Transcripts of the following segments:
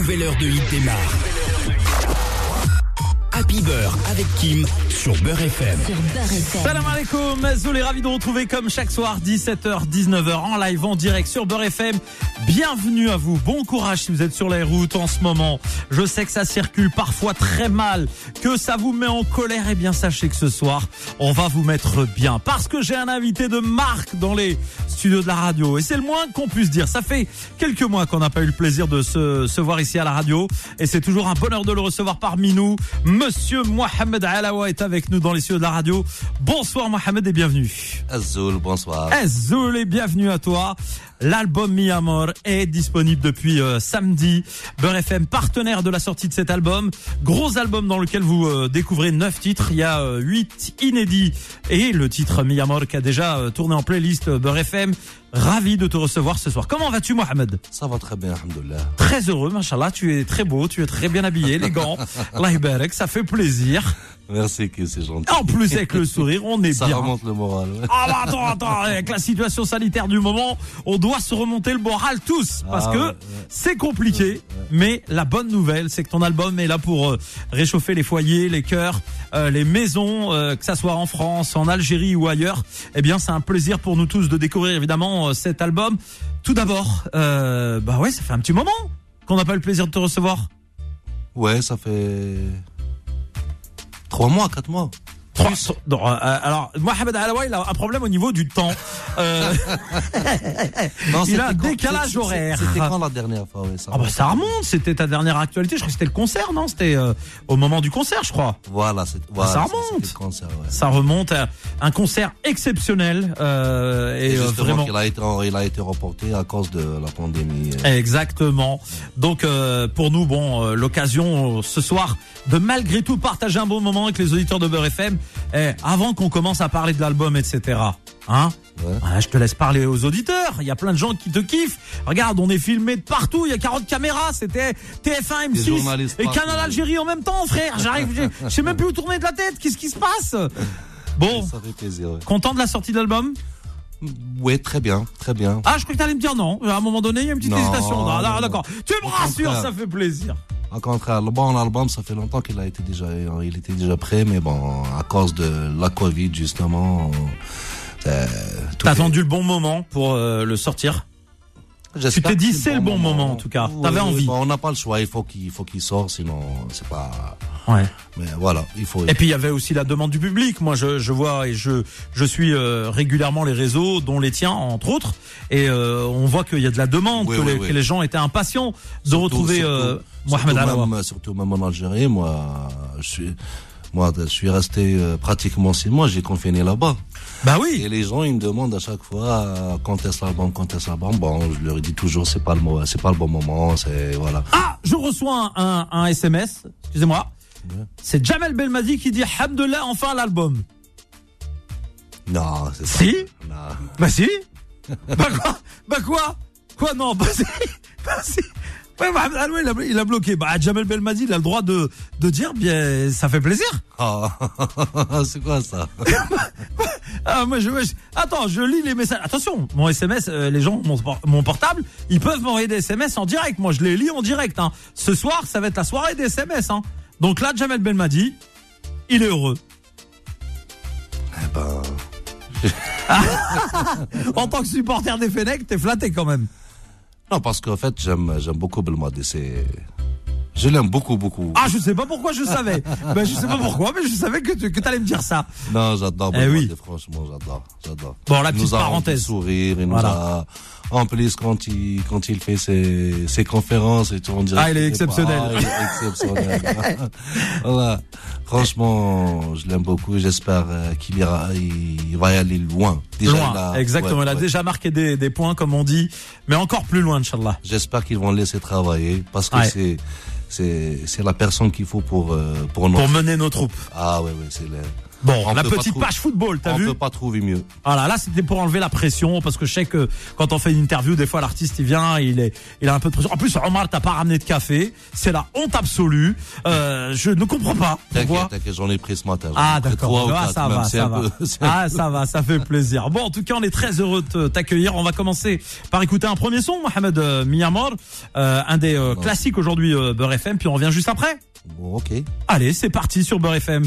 nouvelle heure de hit démarre. Happy Beurre avec Kim sur Beurre FM. Salam alaikum, Mazoul est ravi de vous retrouver comme chaque soir 17h 19h en live en direct sur Beurre FM. Bienvenue à vous. Bon courage si vous êtes sur les routes en ce moment. Je sais que ça circule parfois très mal, que ça vous met en colère. Eh bien sachez que ce soir, on va vous mettre bien parce que j'ai un invité de marque dans les studios de la radio et c'est le moins qu'on puisse dire. Ça fait quelques mois qu'on n'a pas eu le plaisir de se, se voir ici à la radio et c'est toujours un bonheur de le recevoir parmi nous. Monsieur Mohamed Alawa est avec nous dans les studios de la radio. Bonsoir Mohamed et bienvenue. Azoul, bonsoir. Azoul et bienvenue à toi. L'album Mi Amor est disponible depuis euh, samedi. Beurre FM, partenaire de la sortie de cet album. Gros album dans lequel vous euh, découvrez neuf titres. Il y a euh, huit inédits et le titre Mi Amor qui a déjà euh, tourné en playlist Beurre FM. Ravi de te recevoir ce soir. Comment vas-tu Mohamed? Ça va très bien, alhamdoulilah. Très heureux, machallah. Tu es très beau, tu es très bien habillé, élégant. Allah ça fait plaisir. Merci, que c'est gentil. En plus, avec le sourire, on est Ça bien. remonte le moral. ouais. Ah bah attends, attends, avec la situation sanitaire du moment, on doit se remonter le moral tous, parce Ah que ouais, ouais. c'est compliqué, mais la bonne nouvelle, c'est que ton album est là pour euh, réchauffer les foyers, les cœurs, euh, les maisons, euh, que ça soit en France, en Algérie ou ailleurs. Eh bien, c'est un plaisir pour nous tous de découvrir évidemment cet album. Tout d'abord, bah ouais, ça fait un petit moment qu'on n'a pas eu le plaisir de te recevoir. Ouais, ça fait trois mois, quatre mois. Non, euh, alors, Mohamed Alawa, il a un problème au niveau du temps. Euh, Non, Il a un quand- décalage horaire. C'était quand la dernière fois ouais, ça Ah bah ça remonte, c'était ta dernière actualité, je crois que c'était le concert, non? C'était euh, au moment du concert, je crois. Voilà, voilà, Ça remonte. concert, ouais. Ça remonte à un concert exceptionnel euh, et, Et euh, vraiment qu'il a été, il a été reporté à cause de la pandémie. Exactement. Donc euh, pour nous, bon, euh, l'occasion euh, ce soir de malgré tout partager un bon moment avec les auditeurs de Beurre FM. Eh, avant qu'on commence à parler de l'album, etc. Hein Ouais. Ah, je te laisse parler aux auditeurs. Il y a plein de gens qui te kiffent. Regarde, on est filmé de partout. Il y a 40 caméras. C'était TF1, Des M6 journalistes et. Canal Algérie en même temps, frère. J'arrive, je- je sais même plus où tourner de la tête. Qu'est-ce qui se passe? Bon, Ça fait plaisir. Ouais. content de la sortie de l'album? Ouais, très bien, très bien. Ah, je crois que t'allais me dire non. À un moment donné, il y a une petite Non, hésitation. Ah, non, D'accord. Tu me rassures, ça fait plaisir. Au contraire, le bon album, ça fait longtemps qu'il a été déjà, il était déjà prêt, mais bon, à cause de la Covid, justement, euh, T'as attendu le bon moment pour euh, le sortir? J'espère t'es dit, c'est le bon moment, en tout cas. T'avais envie. on n'a pas le choix, il faut qu'il faut qu'il sorte, sinon c'est pas. Ouais. Mais voilà, il faut. Et puis il y avait aussi la demande du public. Moi, je, je vois et je je suis euh, régulièrement les réseaux, dont les tiens entre autres, et euh, on voit qu'il y a de la demande, Oui, que, oui, les, oui. que les gens étaient impatients de Surtout- retrouver surtout- euh, surtout Mohamed Alawa. même, surtout même en Algérie, moi, je suis, moi, je suis resté euh, pratiquement six mois, j'ai confiné là-bas. Bah oui. Et les gens, ils me demandent à chaque fois euh, quand est-ce l'album, quand est-ce l'album. Bon, je leur dis toujours, c'est pas le c'est pas le bon moment, c'est voilà. Ah, je reçois un, un, un SMS. Excusez-moi. Ouais. C'est Jamel Belmadi qui dit Hamdullah, enfin l'album. Non, c'est pas. Si Non. Bah si. bah quoi? Bah quoi? Quoi? Non Bah si. Bah si. Ouais, Mohamed Alawa, il a, il a bloqué. Bah Jamel Belmadi, il a le droit de, de dire, bien, ça fait plaisir. Ah, c'est quoi ça Ah, moi, je, attends, je lis les messages. Attention, mon SMS, euh, les gens, mon, mon portable, ils peuvent m'envoyer des SMS en direct. Moi, je les lis en direct. Hein. Ce soir, ça va être la soirée des SMS. Hein. Donc là, Jamel Belmadi, il est heureux. Eh ben, En tant que supporter des Fenech, t'es flatté quand même. Non, parce qu'en fait, j'aime, j'aime beaucoup Belmadi. C'est, je l'aime beaucoup, beaucoup. Ah, je sais pas pourquoi je savais. ben, je sais pas pourquoi, mais je savais que tu que allais me dire ça. Non, j'adore Eh oui. franchement, j'adore, j'adore. Bon, la Il petite nous a parenthèse. sourire, il nous Voilà. a, en plus, quand il, quand il fait ses, ses conférences et tout, on dirait Ah, il est pas- exceptionnel. Ah, il est exceptionnel. voilà. Franchement, je l'aime beaucoup. J'espère euh, qu'il ira, il va y aller loin. Déjà, loin. il Exactement. ouais, il a ouais. déjà marqué des, des points, comme on dit, mais encore plus loin, Inch'Allah. J'espère qu'ils vont le laisser travailler parce que Ouais. c'est, c'est, c'est la personne qu'il faut pour, euh, pour. Pour mener nos troupes. Ah ouais, ouais, c'est le, Bon, On la petite page football, t'as On vu peut pas trouver mieux. Voilà, là c'était pour enlever la pression parce que je sais que quand on fait une interview, des fois l'artiste il vient, il est, il a un peu de pression. En plus, Omar, t'as pas ramené de café, c'est la honte absolue. Euh, je ne comprends pas. T'inquiète, j'en ai pris ce matin. Ah d'accord, ah, ça va, ça va. peu- Ah ça va, ça fait plaisir. Bon, en tout cas, on est très heureux de t'accueillir. On va commencer par écouter un premier son, Mohamed euh, Miyamor, euh, un des euh, classiques aujourd'hui euh, Beurre FM, puis on revient juste après. Bon, ok. Allez, c'est parti sur Beurre FM.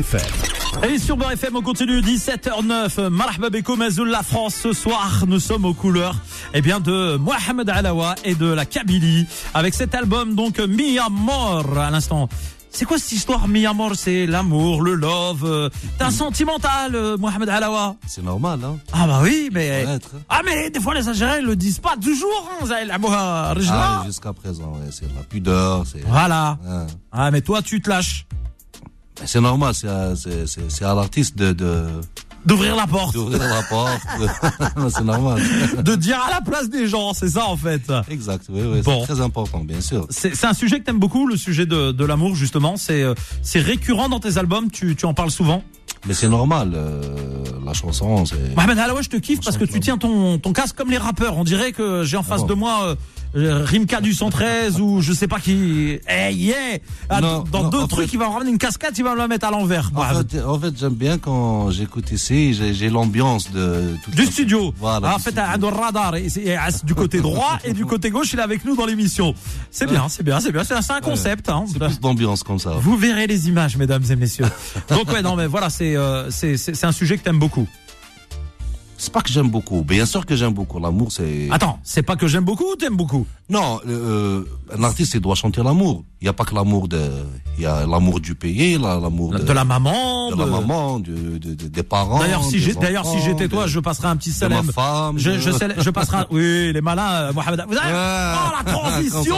FM. Et sur Beurre FM, on continue 17h09. Marhaba Azoul, la France. Ce soir, nous sommes aux couleurs, eh bien, de Mohamed Alawa et de la Kabylie. Avec cet album, donc, Mi Amor, à l'instant. C'est quoi cette histoire, Mi Amor? C'est l'amour, le love. euh, T'es un sentimental, euh, Mohamed Alawa. C'est normal, hein. Ah bah oui, mais... Être. Ah mais des fois les Algériens ils le disent pas toujours, hein, Ah, jusqu'à présent, ouais, c'est la pudeur, c'est. Voilà. Hein. Ah mais toi tu te lâches. Mais C'est normal, c'est à, c'est, l'artiste de, de, D'ouvrir la porte. d'ouvrir la porte. c'est normal. de dire à la place des gens, c'est ça en fait. Exact, oui, oui, Bon. c'est très important, bien sûr. C'est un sujet que t'aimes beaucoup, le sujet de, de l'amour justement. C'est euh, c'est récurrent dans tes albums. Tu, tu en parles souvent? Mais c'est normal, euh, la chanson, c'est. Mohamed Halawa, je te kiffe parce que tu tiens ton ton casque comme les rappeurs. On dirait que j'ai en face bon de moi euh, Rimka du 113 ou je sais pas qui. Hey yeah. Ah, Non, dans non, deux trucs, fait- il va me ramener une casquette, il va me la mettre à l'envers. En fait, en fait, j'aime bien quand j'écoute ici, j'ai, l'ambiance de toute Du studio. Voilà. Ah, en fait, studio. un radar. Et c'est- et, ah, du côté droit et du côté gauche, il est avec nous dans l'émission. C'est bien, c'est bien, c'est bien. C'est un concept. Hein. C'est plus d'ambiance comme ça. Vous verrez les images, mesdames et messieurs. Donc ouais, non, mais voilà, c'est euh, c'est c'est c'est un sujet que t'aimes beaucoup. C'est pas que j'aime beaucoup. Bien sûr que j'aime beaucoup. L'amour, c'est. Attends, c'est pas que j'aime beaucoup ou t'aimes beaucoup? Non, euh, un artiste, il doit chanter l'amour. Il n'y a pas que l'amour de. Il y a l'amour du pays, la- l'amour de, De la maman. de la maman, de- de- des parents. D'ailleurs, si j'ai d'ailleurs si j'étais toi, je passerais un petit de ma femme. Je, je, sais- je passerai un... Oui, les malins, euh, Mohamed. Vous avez... Ouais. Oh, la transition.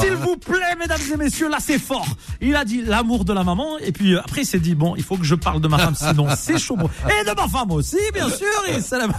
S'il vous plaît, mesdames et messieurs, là, c'est fort. Il a dit l'amour de la maman, et puis euh, après, il s'est dit, bon, il faut que je parle de ma femme, sinon c'est chaud. Et de ma femme aussi, bien sûr, et salam.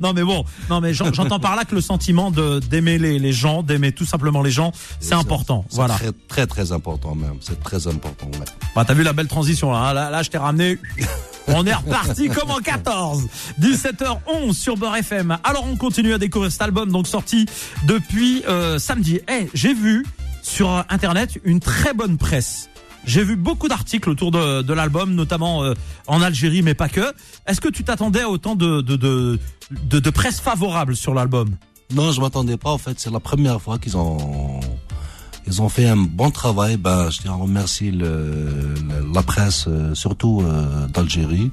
Non, mais bon, non, mais j'en- j'entends par là que le sentiment de d'aimer les, les gens, d'aimer tout simplement les gens, c'est important. Voilà. Très, très, très important même. C'est très important. ouais. Bah, t'as vu la belle transition là, hein là, là, je t'ai ramené. On est reparti comme en 14. 17h11 sur Beurre FM. Alors on continue à découvrir cet album donc sorti depuis euh, samedi. Eh, j'ai vu sur internet une très bonne presse. J'ai vu beaucoup d'articles autour de, de l'album, notamment euh, en Algérie, mais pas que. Est-ce que tu t'attendais à autant de, de, de, de, de presse favorable sur l'album? Non, je m'attendais pas. En fait, c'est la première fois qu'ils ont ils ont fait un bon travail. Ben, je tiens à remercier le, le- la presse, euh, surtout euh, d'Algérie.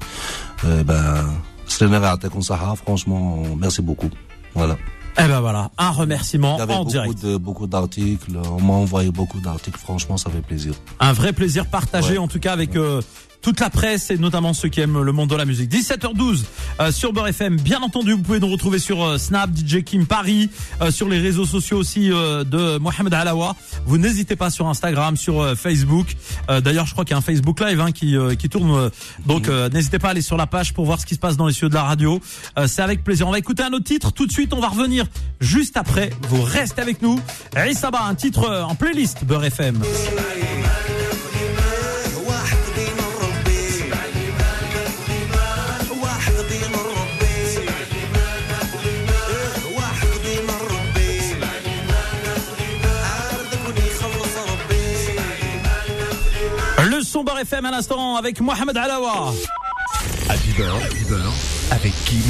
Euh, ben, Saha, franchement, merci beaucoup. Voilà. Eh ben voilà, un remerciement Il y avait en beaucoup direct. de beaucoup d'articles. On m'a envoyé beaucoup d'articles. Franchement, ça fait plaisir. Un vrai plaisir partagé Ouais. en tout cas avec euh, toute la presse et notamment ceux qui aiment le monde de la musique. 17h12 euh, sur Beurre FM. Bien entendu, vous pouvez nous retrouver sur euh, Snap, DJ Kim Paris, euh, sur les réseaux sociaux aussi euh, de Mohamed Alawa. Vous n'hésitez pas sur Instagram, sur euh, Facebook. D'ailleurs, je crois qu'il y a un Facebook Live hein, qui, qui tourne. donc, n'hésitez pas à aller sur la page pour voir ce qui se passe dans les cieux de la radio. C'est avec plaisir. On va écouter un autre titre tout de suite. On va revenir juste après. Vous restez avec nous. Saba, un titre en playlist Beurre FM. Son Beurre FM à l'instant avec Mohamed Alawa. Happy Beurre, Happy avec Kim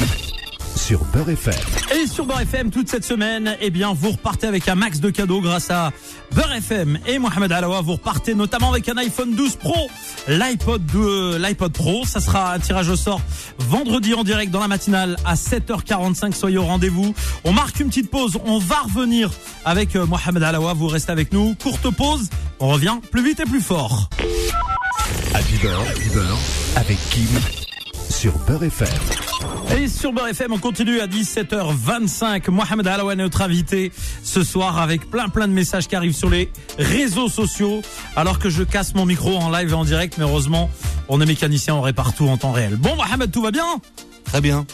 sur Beurre FM. Et sur Beurre FM, toute cette semaine, eh bien, vous repartez avec un max de cadeaux grâce à Beurre FM et Mohamed Alawa. Vous repartez notamment avec un iPhone 12 Pro, l'iPod de l'iPod Pro. Ça sera un tirage au sort vendredi en direct dans la matinale à 7h45. Soyez au rendez-vous. On marque une petite pause. On va revenir avec euh, Mohamed Alawa. Vous restez avec nous. Courte pause. On revient plus vite et plus fort. Happy Beurre avec Kim sur Beurre FM. Et sur Beurre FM, on continue à 17h25. Mohamed Alawa est notre invité ce soir avec plein plein de messages qui arrivent sur les réseaux sociaux. Alors que je casse mon micro en live et en direct, mais heureusement, on est mécanicien, on répare tout en temps réel. Bon, Mohamed, tout va bien? Très bien.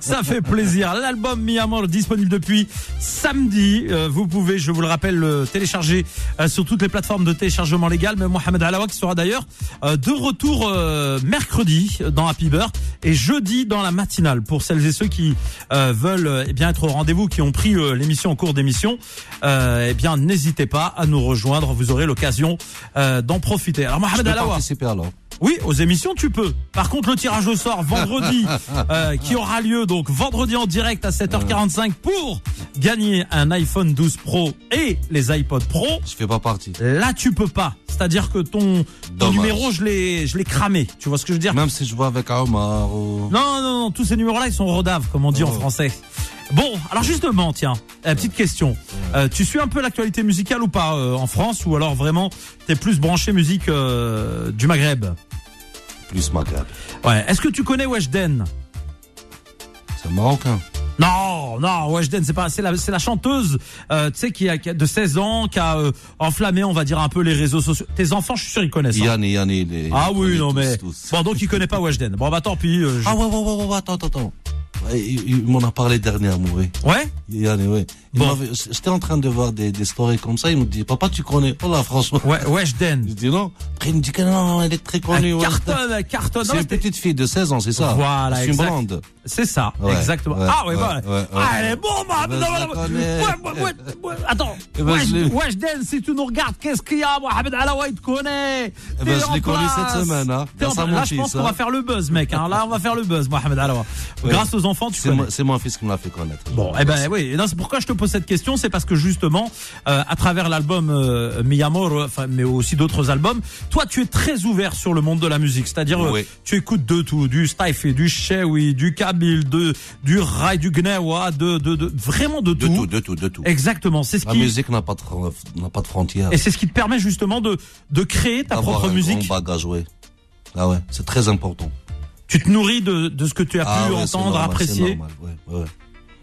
Ça, fait plaisir. L'album Miamor disponible depuis samedi. Euh, vous pouvez, je vous le rappelle, le télécharger euh, sur toutes les plateformes de téléchargement légal. Mais Mohamed Alawa qui sera d'ailleurs euh, de retour euh, mercredi dans Happy Beurre et jeudi dans la matinale pour celles et ceux qui euh, veulent eh bien être au rendez-vous, qui ont pris l'émission en cours d'émission. Euh, eh bien, n'hésitez pas à nous rejoindre. Vous aurez l'occasion euh, d'en profiter. Alors Mohamed Alawa. Oui, aux émissions tu peux. Par contre, le tirage au sort vendredi euh, qui aura lieu donc vendredi en direct à 7h45 pour gagner un iPhone 12 Pro et les iPod Pro. Je fais pas partie. Là, tu peux pas. C'est-à-dire que ton, ton numéro, je l'ai, je l'ai cramé. Tu vois ce que je veux dire? Même si je vois avec Omar ou... Non, non, non. Tous ces numéros-là, ils sont rodaves, comme on dit en Oh. français. Bon, alors justement, tiens, euh, petite question. Euh, tu suis un peu l'actualité musicale ou pas euh, en France ou alors vraiment t'es plus branché musique euh, du Maghreb? Plus Maghreb. Ouais. Est-ce que tu connais Weshden C'est marocain. Non, non, Weshden, c'est pas, c'est la, c'est la chanteuse, euh, tu sais, qui a, qui a de 16 ans, qui a euh, enflammé, on va dire un peu les réseaux sociaux. Tes enfants, je suis sûr, ils connaissent. hein. Yann et Yann, Ah oui, non tous, mais tous. bon, donc il connaît pas Weshden. Bon bah tant pis. euh, je- Ah ouais, ouais, ouais, ouais, ouais, attends, attends, attends. Il, m'en a parlé dernièrement, oui. Ouais? Yann, ouais. Bon. J'étais en train de voir des, des stories comme ça, il me dit, papa, tu connais? Oh là, franchement. Ouais, Weshden. Je dis non. Après, il me dit que non, elle est très connue. Cartonne, elle cartonne. C'est une petite fille de 16 ans, c'est ça? Voilà, C'est une blonde. C'est ça, Ouais, exactement. ouais, ah ouais, voilà. ouais. Ah, elle est bon, bah, ouais, Attends, Eh ben, Weshden, si tu nous regardes, qu'est-ce qu'il y a, Mohamed Alawa, il te connaît. Eh ben, je l'ai connu cette semaine, hein, Là, je pense qu'on hein. va faire le buzz, mec. Hein. Là, on va faire le buzz, Mohamed Alawa. Ouais. Grâce aux enfants, tu connais. c'est mon fils qui me l'a fait connaître. Bon, eh ben oui. C'est pourquoi je te pose cette question, c'est parce que justement, euh, à travers l'album euh, Miyamor, enfin, mais aussi d'autres albums, toi, tu es très ouvert sur le monde de la musique. C'est-à-dire, euh, Oui. tu écoutes de tout, du Staifi, du Shewi, du Kabil, de du Rai, du Gnewa, de, de, de vraiment de, De tout, de tout, de tout. Exactement. C'est ce La qui musique n'a pas n'a pas de frontières. et c'est ce qui te permet justement de de créer ta Avoir propre un musique. grand bagage, ouais. Ah ouais, c'est très important. Tu te nourris de de ce que tu as ah pu ouais, entendre, normal, c'est apprécier. normal, ouais, ouais.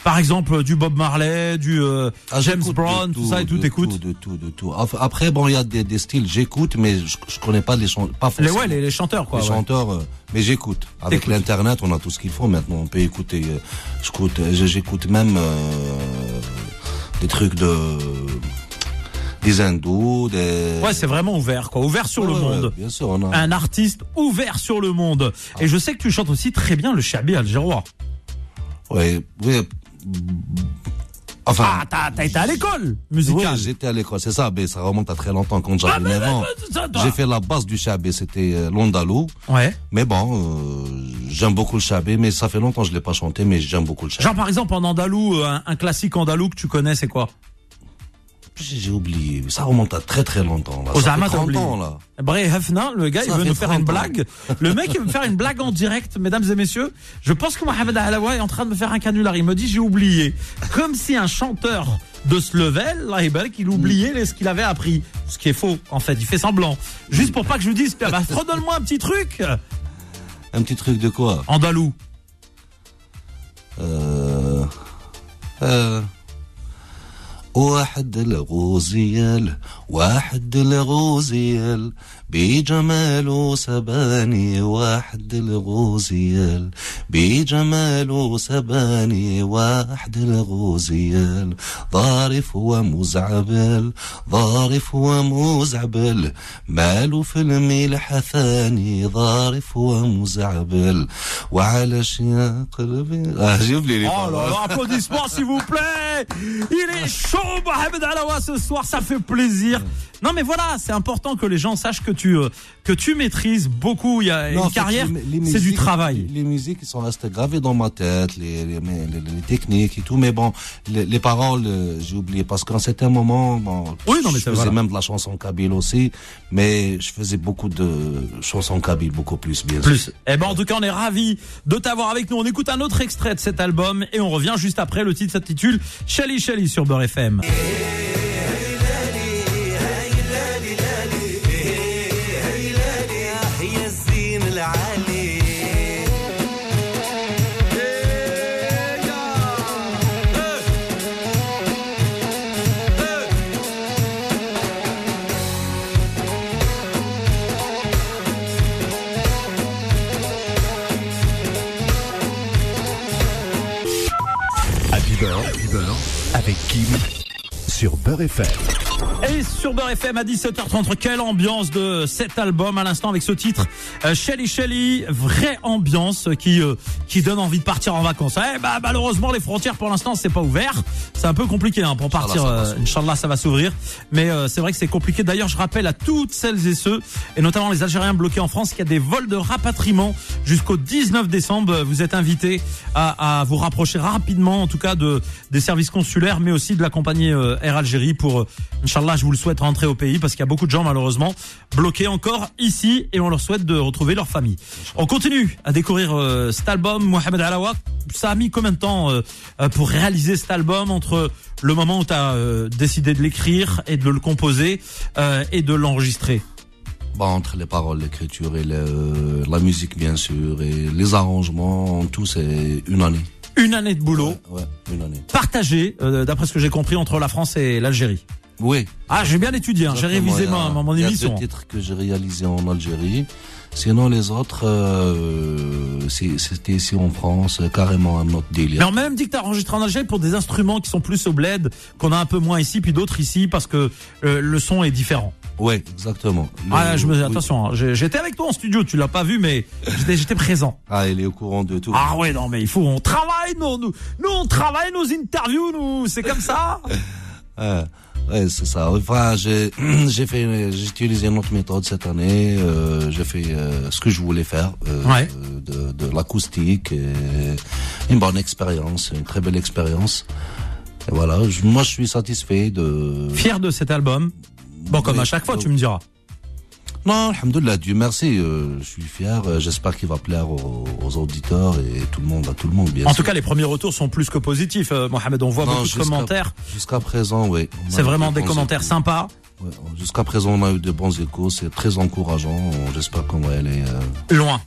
Par exemple, du Bob Marley, du euh, Ah, James Brown, tout, ça et tout, tout, De tout, de tout. Après, bon, il y a des, des styles, j'écoute, mais je, je connais pas les chanteurs, pas Les forcément. ouais, les, les chanteurs quoi. les ouais. chanteurs, euh, mais j'écoute. Avec l'internet, on a tout ce qu'il faut maintenant. On peut écouter. euh, j'écoute, euh, j'écoute même euh, des trucs de des hindous, des. Ouais, c'est vraiment ouvert, quoi. Ouvert sur Ouais, le ouais, monde. Bien sûr, on a. Un artiste ouvert sur le monde. Et je sais que tu chantes aussi très bien le chabi algérois. Ouais, ouais. Enfin. Ah, t'as, t'as été à l'école Oui, musicale. j'étais à l'école, c'est ça, mais ça remonte à très longtemps quand j'avais 9 ans. J'ai fait la base du chabé, c'était euh, l'andalou. Ouais. Mais bon, euh, j'aime beaucoup le chabé, mais ça fait longtemps que je l'ai pas chanté, mais j'aime beaucoup le chabé. Genre par exemple en andalou, euh, un, un classique andalou que tu connais, c'est quoi? J'ai oublié, ça remonte à très très longtemps. Là. Aux Ça fait Ahmad, t'as 30 oublié. ans, là. Bray Hefna, le gars, il veut nous faire une 30 ans. blague. Le mec, il veut me faire une blague en direct, mesdames et messieurs. Je pense que Mohamed Alawa est en train de me faire un canular. Il me dit, j'ai oublié. Comme si un chanteur de ce level, là, il oubliait ce qu'il avait appris. Ce qui est faux, en fait. Il fait semblant. Juste pour pas que je lui dise, bah, redonne-moi un petit truc. Un petit truc de quoi? Andalou. euh, euh, واحد الغوزيال واحد الغوزيال بجماله سباني واحد الغوزيال بجماله سباني واحد الغوزيال ظارف ومزعبل ظارف ومزعبل ماله في الملح ثاني ظارف ومزعبل. وعلى شيا قلبي آه جيب لي les Oh là là, applaudissements s'il vous plaît. Il est chaud. Mohamed Alawa ce soir, ça fait plaisir. Non mais voilà, c'est important que les gens sachent que tu euh, que tu maîtrises beaucoup. Il y a Non, une carrière, c'est du travail. Les musiques, ils sont restées gravées dans ma tête, les, les, les- techniques et tout. Mais bon, les, les paroles, euh, j'ai oublié parce qu'en certain moment, bon, Oui, non, mais je faisais voilà. même de la chanson kabyle aussi, mais je faisais beaucoup de chansons kabyle, beaucoup plus, bien Plus. sûr. Eh ben en tout cas, on est ravis de t'avoir avec nous. On écoute un autre extrait de cet album et on revient juste après. Le titre s'intitule Shelly Shelly sur Beurre FM. Jam. Sur Beurre FM. Et sur Beurre FM à 17h30, quelle ambiance de cet album à l'instant avec ce titre euh, Shelly Shelly, vraie ambiance qui euh, qui donne envie de partir en vacances. Eh bah malheureusement les frontières pour l'instant c'est pas ouvert, c'est un peu compliqué hein, pour partir. euh. Inch'Allah ça va s'ouvrir, mais euh, c'est vrai que c'est compliqué. D'ailleurs je rappelle à toutes celles et ceux et notamment les Algériens bloqués en France qu'il y a des vols de rapatriement jusqu'au 19 décembre. Vous êtes invités à, à vous rapprocher rapidement en tout cas de des services consulaires, mais aussi de la compagnie euh, Air Algérie pour euh, Inch'Allah je vous le souhaite rentrer au pays parce qu'il y a beaucoup de gens malheureusement bloqués encore ici et on leur souhaite de retrouver leur famille. On continue à découvrir euh, cet album Mohamed Alawa. Ça a mis combien de temps euh, euh, pour réaliser cet album entre le moment où tu as décidé de l'écrire et de le composer et de l'enregistrer? Bon, entre les paroles, l'écriture et le- la musique, bien sûr, et les arrangements, en tout, c'est une année. Une année de boulot Ouais, une année. partagée, d'après ce que j'ai compris, entre la France et l'Algérie. Oui. Ah, j'ai bien étudié, hein, j'ai révisé ma, mon Il y a émission. deux titres que j'ai réalisés en Algérie. Sinon, les autres, euh, c'était ici en France, euh, carrément un autre délire. Mais on m'a même dit que tu as enregistré en Algérie pour des instruments qui sont plus au bled, qu'on a un peu moins ici, puis d'autres ici, parce que euh, le son est différent. Oui, exactement. Le- Ah, je me oui. attention, hein, j'étais avec toi en studio, tu l'as pas vu, mais j'étais présent. Ah, il est au courant de tout. Ah ouais, non, mais il faut, on travaille, nous, nous, nous on travaille nos interviews, nous, c'est comme ça. Ouais, ouais, c'est ça. Enfin, j'ai, j'ai fait, j'ai utilisé une autre méthode cette année. Euh, j'ai fait euh, ce que je voulais faire, euh, Ouais. de, de l'acoustique, une bonne expérience, une très belle expérience. Et voilà, je- moi je suis satisfait de. Fier de cet album. Bon, comme Oui. à chaque fois, tu me diras. Non, alhamdoulilah, Dieu merci, euh, je suis fier. euh, J'espère qu'il va plaire aux, aux auditeurs et tout le monde, à tout le monde, bien En sûr. tout cas, les premiers retours sont plus que positifs, euh, Mohamed. On voit Non, beaucoup de commentaires. Jusqu'à présent, oui. C'est vraiment des commentaires échos. sympas. Ouais, Jusqu'à présent, on a eu de bons échos. C'est très encourageant. J'espère qu'on va aller. Euh... Loin.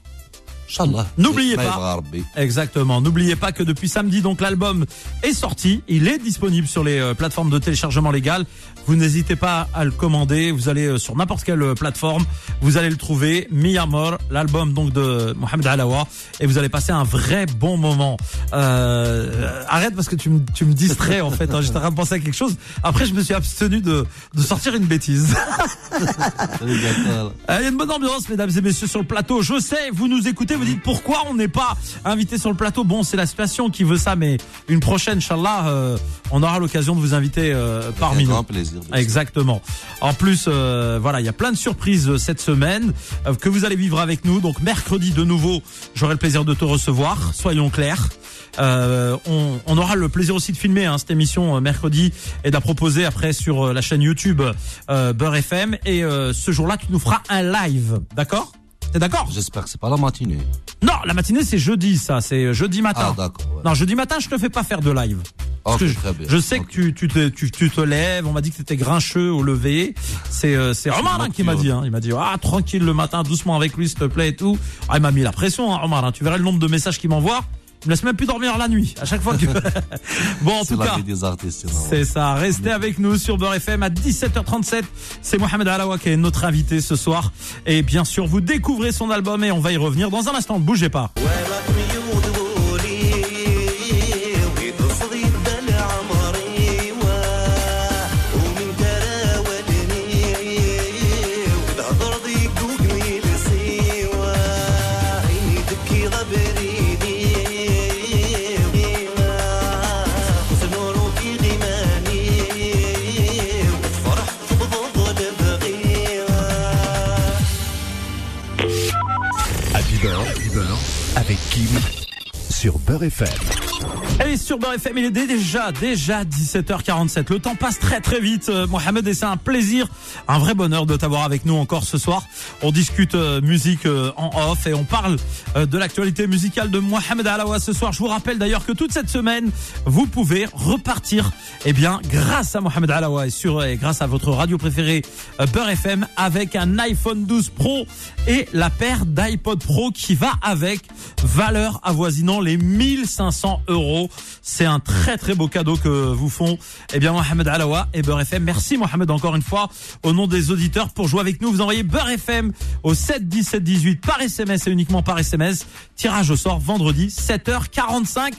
Inch'Allah. N'oubliez pas. Exactement. N'oubliez pas que depuis samedi, donc l'album est sorti. Il est disponible sur les euh, plateformes de téléchargement légal. Vous n'hésitez pas à le commander. Vous allez euh, sur n'importe quelle euh, plateforme. Vous allez le trouver. Mi Amor, l'album donc de Mohamed Alawa. Et vous allez passer un vrai bon moment. Euh, arrête parce que tu me, tu me distrais en fait. hein. J'étais en train de penser à quelque chose. Après, je me suis abstenu de, de sortir une bêtise. Euh, Il y a une bonne ambiance, mesdames et messieurs, sur le plateau. Je sais, vous nous écoutez, vous dites pourquoi on n'est pas invité sur le plateau? Bon, c'est la situation qui veut ça, mais une prochaine, Inch'Allah, euh, on aura l'occasion de vous inviter euh, parmi nous. Plaisir. Exactement. En plus, euh, voilà, il y a plein de surprises euh, cette semaine euh, que vous allez vivre avec nous. Donc mercredi de nouveau, j'aurai le plaisir de te recevoir. Soyons clairs. Euh, on, on aura le plaisir aussi de filmer hein, cette émission euh, mercredi et de la proposer après sur euh, la chaîne YouTube euh, Beurre FM. Et euh, ce jour-là, tu nous feras un live, d'accord? T'es d'accord? J'espère que c'est pas la matinée. Non, la matinée c'est jeudi, ça, c'est jeudi matin. Ah, d'accord. ouais. non, jeudi matin, je te fais pas faire de live. Parce que je, sais que tu, tu, te, tu, te lèves, on m'a dit que c'était grincheux au lever. C'est euh, Omar hein, qui m'a dit. Hein. Il m'a dit ah tranquille le matin, doucement avec lui s'il te plaît et tout. Ah, il m'a mis la pression, hein, Omar. Hein. Tu verras le nombre de messages qu'il m'envoie. Il me laisse même plus dormir la nuit à chaque fois que. bon, en tout cas. C'est ça. Restez avec nous sur Beurre FM à 17h37. C'est Mohamed Alawa qui est notre invité ce soir. Et bien sûr, vous découvrez son album et on va y revenir dans un instant. Bougez pas. Kim sur Beurre FM. Sur Beurre FM, il est déjà, déjà 17h47. Le temps passe très très vite, euh, Mohamed, et c'est un plaisir, un vrai bonheur de t'avoir avec nous encore ce soir. On discute euh, musique euh, en off et on parle euh, de l'actualité musicale de Mohamed Alawa ce soir. Je vous rappelle d'ailleurs que toute cette semaine, vous pouvez repartir, eh bien, grâce à Mohamed Alawa et sur, et grâce à votre radio préférée Beurre FM avec un iPhone 12 Pro et la paire d'iPod Pro qui va avec valeur avoisinant les 1500 euros. C'est un très très beau cadeau que vous font eh bien Mohamed Alawa et Beurre FM. Merci Mohamed encore une fois au nom des auditeurs pour jouer avec nous. Vous envoyez Beurre FM au 7 17 18 par SMS et uniquement par SMS. Tirage au sort vendredi 7h45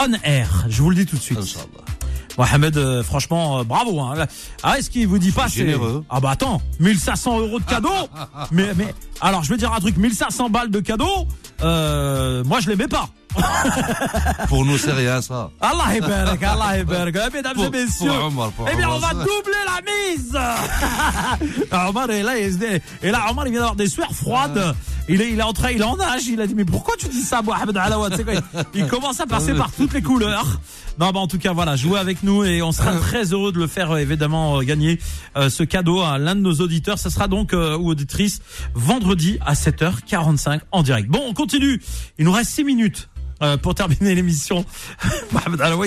on air. Je vous le dis tout de suite. Inch'Allah. Mohamed, euh, franchement, euh, bravo. Hein. Ah, est-ce qu'il vous dit pas C'est. Ah bah attends, 1500 euros de cadeau. mais mais alors je veux dire un truc, 1500 balles de cadeau. Euh, moi je les mets pas. Pour nous, c'est rien, ça. Allah ibarak, Allah ibarak. Eh, Mesdames et Pour- messieurs, Omar, pour eh bien on va doubler la mise. Ah, Omar est là, il dit- et là Omar il vient d'avoir des sueurs froides. Il est, il est en train, il est en âge. Il a dit mais pourquoi tu dis ça, Mohamed il, commence à passer par toutes les couleurs. Non, bah en tout cas voilà, jouez avec nous et on sera très heureux de le faire euh, évidemment euh, gagner euh, ce cadeau à l'un de nos auditeurs. Ce sera donc euh, ou auditrice vendredi à 7h45 en direct. Bon, on continue. Il nous reste 6 minutes. Euh, pour terminer l'émission, Mohamed Alawa,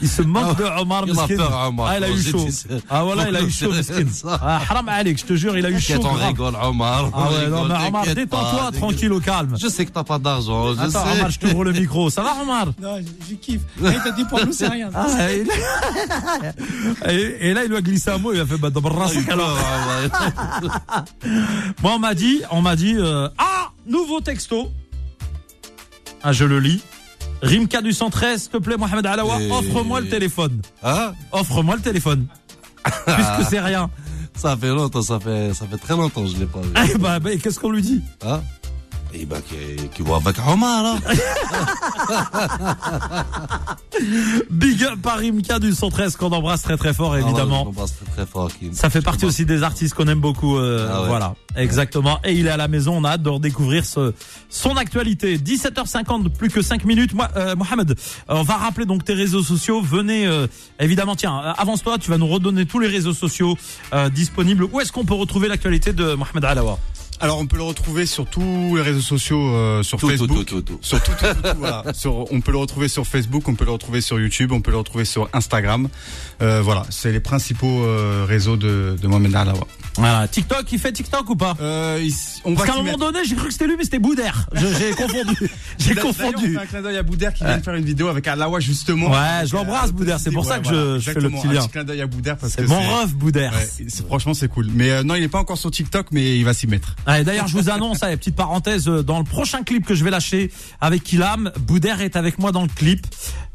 il, se moque de Omar Il a Miskin. peur, Omar, Ah, il a eu chaud. Ah voilà, il a eu chaud, Miskin. Ah, haram alik, je te jure, il a eu chaud. On grave. rigole, Omar. Ah ouais, non, mais Omar, détends-toi, tranquille, au calme. Je sais que t'as pas d'argent, je Attends, sais. Omar, je t'ouvre le micro. Ça va, Omar Non, je, kiffe. Là, il t'a dit pour nous, c'est rien. ah, et, là- et- et là, il lui a glissé un mot, il a fait bah, Ah, alors. Moi, on m'a dit, on m'a dit, euh, ah, nouveau texto. Ah, je le lis. Rimka du 113, s'il te plaît, Mohamed Alawa, Et- offre-moi le téléphone. Hein Offre-moi le téléphone. Puisque c'est rien. Ça fait longtemps, ça fait, ça fait très longtemps que je l'ai pas vu. Eh bah, bah, qu'est-ce qu'on lui dit? Hein Big up par Rimka du 113 qu'on embrasse très très fort, évidemment. Ah, je l'embrasse très, très fort, Kim. Ça fait partie aussi des artistes qu'on aime beaucoup. euh, Ah ouais. Voilà, exactement. Et il est à la maison. On a hâte de redécouvrir ce, son actualité. 17h50, plus que 5 minutes. Moi, euh, Mohamed, euh, on va rappeler donc tes réseaux sociaux. Venez, euh, évidemment. Tiens, avance-toi. Tu vas nous redonner tous les réseaux sociaux disponibles. Où est-ce qu'on peut retrouver l'actualité de Mohamed Alawa? Alors, on peut le retrouver sur tous les réseaux sociaux, euh, sur Tout, Facebook. tout, tout, tout. Sur tout, tout, tout, tout, voilà. Sur- on peut le retrouver sur Facebook, on peut le retrouver sur YouTube, on peut le retrouver sur Instagram. Euh, voilà, c'est les principaux euh, réseaux de, de Mohamed Alawa. Voilà. TikTok, il fait TikTok ou pas? Euh, il- on Parce va qu'à un moment mettre. donné, j'ai cru que c'était lui, mais c'était Boudère. J'ai confondu. J'ai confondu. on fait un clin d'œil à Boudère qui vient de faire une vidéo avec Alawa justement. Ouais, je l'embrasse, Euh, Boudère, c'est pour ça que je- je fais le exactement, petit lien. Un petit clin d'œil à Boudère parce C'est que mon ref, Boudère. Ouais, c'est- franchement, c'est cool. Mais euh, non, il est pas encore sur TikTok, mais il va s'y mettre. D'ailleurs, je vous annonce, allez, petite parenthèse, euh, dans le prochain clip que je vais lâcher avec Kilam, Boudère est avec moi dans le clip.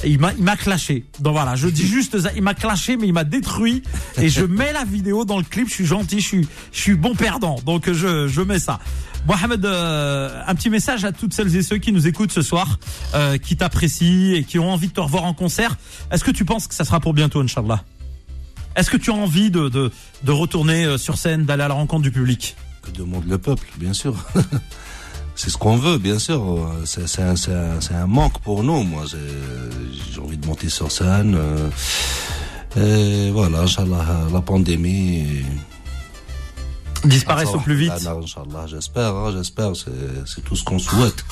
Il m'a, il m'a clashé. Donc voilà, je dis juste il m'a clashé, mais il m'a détruit. Et je mets la vidéo dans le clip. Je suis gentil, je suis, je suis bon perdant. Donc je, je mets ça. Mohamed, euh, un petit message à toutes celles et ceux qui nous écoutent ce soir, euh, qui t'apprécient et qui ont envie de te revoir en concert. Est-ce que tu penses que ça sera pour bientôt, Inch'Allah? Est-ce que tu as envie de, de, de retourner euh, sur scène, d'aller à la rencontre du public? Que demande le peuple, bien sûr. c'est ce qu'on veut, bien sûr. C'est un, manque pour nous. Moi, j'ai envie de monter sur scène. euh, et voilà, Inch'Allah, la pandémie. disparaissent au plus vite. Ah, Inch'Allah, j'espère, hein, j'espère. C'est tout ce qu'on souhaite.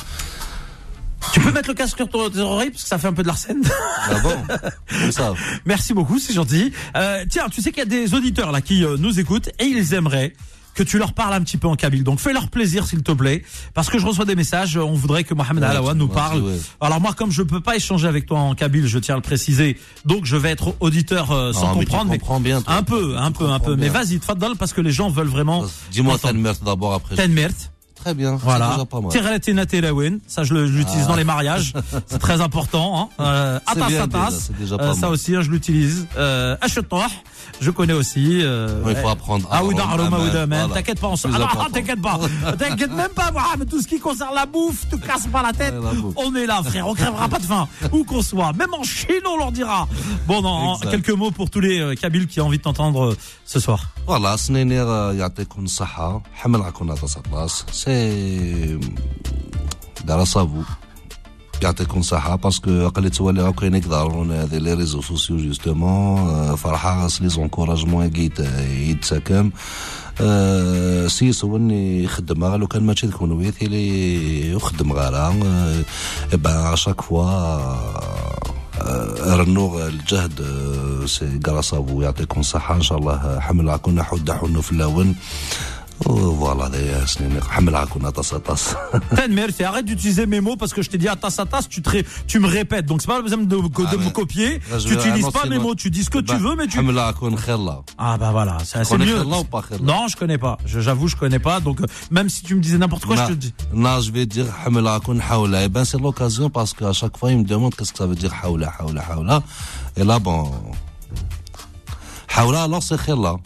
Tu peux mettre le casque sur ton tes oreilles parce que ça fait un peu de l'arsène. Ah bon? Ça. Merci beaucoup, c'est gentil. Euh, tiens, tu sais qu'il y a des auditeurs là qui euh, nous écoutent et ils aimeraient que tu leur parles un petit peu en kabyle. Donc fais leur plaisir s'il te plaît, parce que je reçois des messages. On voudrait que Mohamed Ouais, Alawa nous parle. ouais. Alors moi, comme je peux pas échanger avec toi en kabyle, je tiens à le préciser. Donc je vais être auditeur euh, sans Non, mais comprendre, mais comprends bien, un peu, un peu, un peu. Mais vas-y, tfaddal, parce que les gens veulent vraiment. Dis-moi merde d'abord après. Tenmert très bien. Voilà. Tirelatena Telawen, ça je l'utilise ah. dans les mariages, c'est très important. Hein. Euh, atas atas, déjà, déjà euh, ça aussi hein, je l'utilise. Euh, je connais aussi. Euh, il faut eh, apprendre. Ah oui, ah voilà. t'inquiète pas, on se... ah, t'inquiète pas, t'inquiète même pas, Mohamed, tout ce qui concerne la bouffe, te casse pas la tête. Ouais, la on est là, frère, on crèvera pas de faim, où qu'on soit, même en Chine, on leur dira. Bon, non, quelques mots pour tous les euh, Kabyles qui ont envie de t'entendre euh, ce soir. Voilà, c'est دراسافو يعطيكم صحة باسكو أقل تولي كاين ضارون هذه لي ريزو سوسيو جوستومون فرحة لي زونكوراجمون يتساكم أه سيسو اني يخدم غا لو كان ماشي تكون ويثي لي يخدم غا با شاك فوا رنو الجهد سي قراصابو يعطيكم الصحة إن شاء الله حمل كنا حود في اللون Oh, voilà, euh, merci. Eh, arrête d'utiliser mes mots parce que je t'ai dit à tu, me répètes. Donc c'est pas besoin de, ah, de, me copier. Tu n'utilises pas mes mots, tu dis ce que eh tu ben, veux, mais tu. Ah bah voilà, c'est assez mieux. Non, je connais pas. J'avoue, je connais pas. Donc euh, même si tu me disais n'importe quoi, je te dis. Non, je vais dire Eh ben c'est l'occasion parce qu'à chaque fois, il me demande qu'est-ce que ça veut dire haoula, haoula, haoula. Et là, bon. Haoula, alors c'est khella.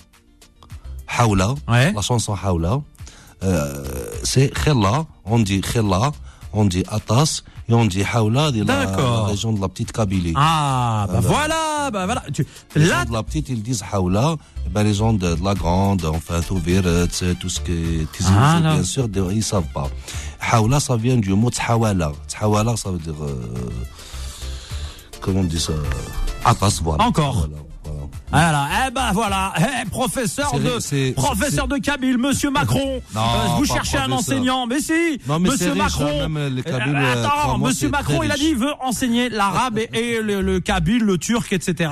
Haoula. Ouais. La chanson Haoula. Euh, c'est Khella. On dit Khella. On dit Atas. Et on dit Haoula, de la, la région de la petite Kabylie. Ah bah voilà, bah voilà. Tu, Les là, gens de la petite, ils disent Haoula. Et ben, les gens de, de la grande, enfin, Touviret, tout ce qui est Ah, bien sûr, ils savent pas. Haoula, ça vient du mot Tchawala. Tchawala, ça veut dire, euh, comment on dit ça? Atas, voilà. Encore. Voilà, voilà. Eh ben voilà, eh, professeur de professeur de Kabyle, Monsieur Macron. Non, Euh, vous cherchez un enseignant, mais si. Non, mais Monsieur riche, Macron. hein, les Kabyles, Euh, euh, attends, crois-moi, Monsieur Macron, il a riche. dit il veut enseigner l'arabe et, et le, le Kabyle, le turc, etc.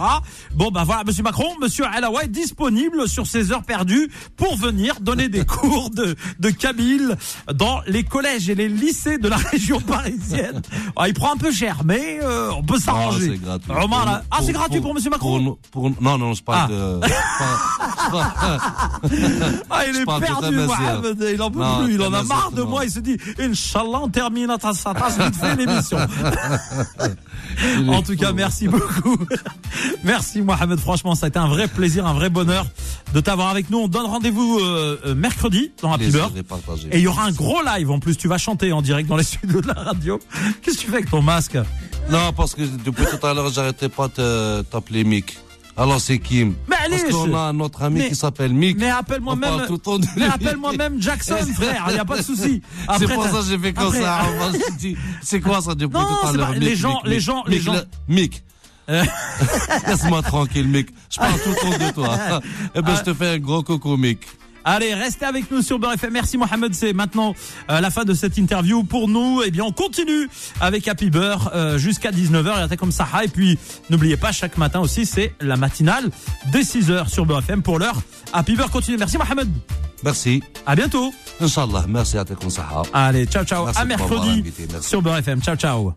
Bon ben voilà, Monsieur Macron, Monsieur Alawa est disponible sur ses heures perdues pour venir donner des cours de de Kabyle dans les collèges et les lycées de la région parisienne. Ah, il prend un peu cher, mais euh, on peut Non, s'arranger. c'est gratuit. Pour- ah, c'est gratuit pour, Monsieur Macron. pour- pour- non, non, je parle Ah. de. Ah, il est perdu. Mohamed. Il en peut Non, plus. Il en a marre de moi. Il se dit, Inch'Allah, on termine à sa tasse vite fait l'émission. En tout cas, merci beaucoup. merci, Mohamed. Franchement, ça a été un vrai plaisir, un vrai bonheur de t'avoir avec nous. On donne rendez-vous euh, euh, mercredi dans Happy Beurre. Et il y aura un gros live en plus. Tu vas chanter en direct dans les studios de la radio. Qu'est-ce que tu fais avec ton masque? Non, parce que depuis tout à l'heure, j'arrêtais pas de t'appeler Mick. Alors c'est Kim. Mais Parce allez, qu'on je- a un autre ami Mais- qui s'appelle Mick. Mais appelle-moi même. tout le temps de Mais appelle-moi même Jackson, frère. Il n'y a pas de souci. C'est pour ça que j'ai fait comme après- ça. C'est quoi ça depuis tout à l'heure les gens- les gens- les gens- Mick. Laisse-moi tranquille, Mick. Je parle tout le temps de toi. Eh ben, je te fais un gros coucou, Mick. Allez, restez avec nous sur Beurre FM. Merci Mohamed, c'est maintenant euh, la fin de cette interview. Pour nous, eh bien, on continue avec Happy Beurre euh, jusqu'à 19h. Et comme ça. Et puis, n'oubliez pas, chaque matin aussi, c'est la matinale dès 6h sur Beurre FM. Pour l'heure, Happy Beurre continue. Merci Mohamed. Merci. À bientôt. Inch'Allah. Merci à. Allez, ciao ciao. Merci à mercredi sur Beurre FM. Ciao ciao.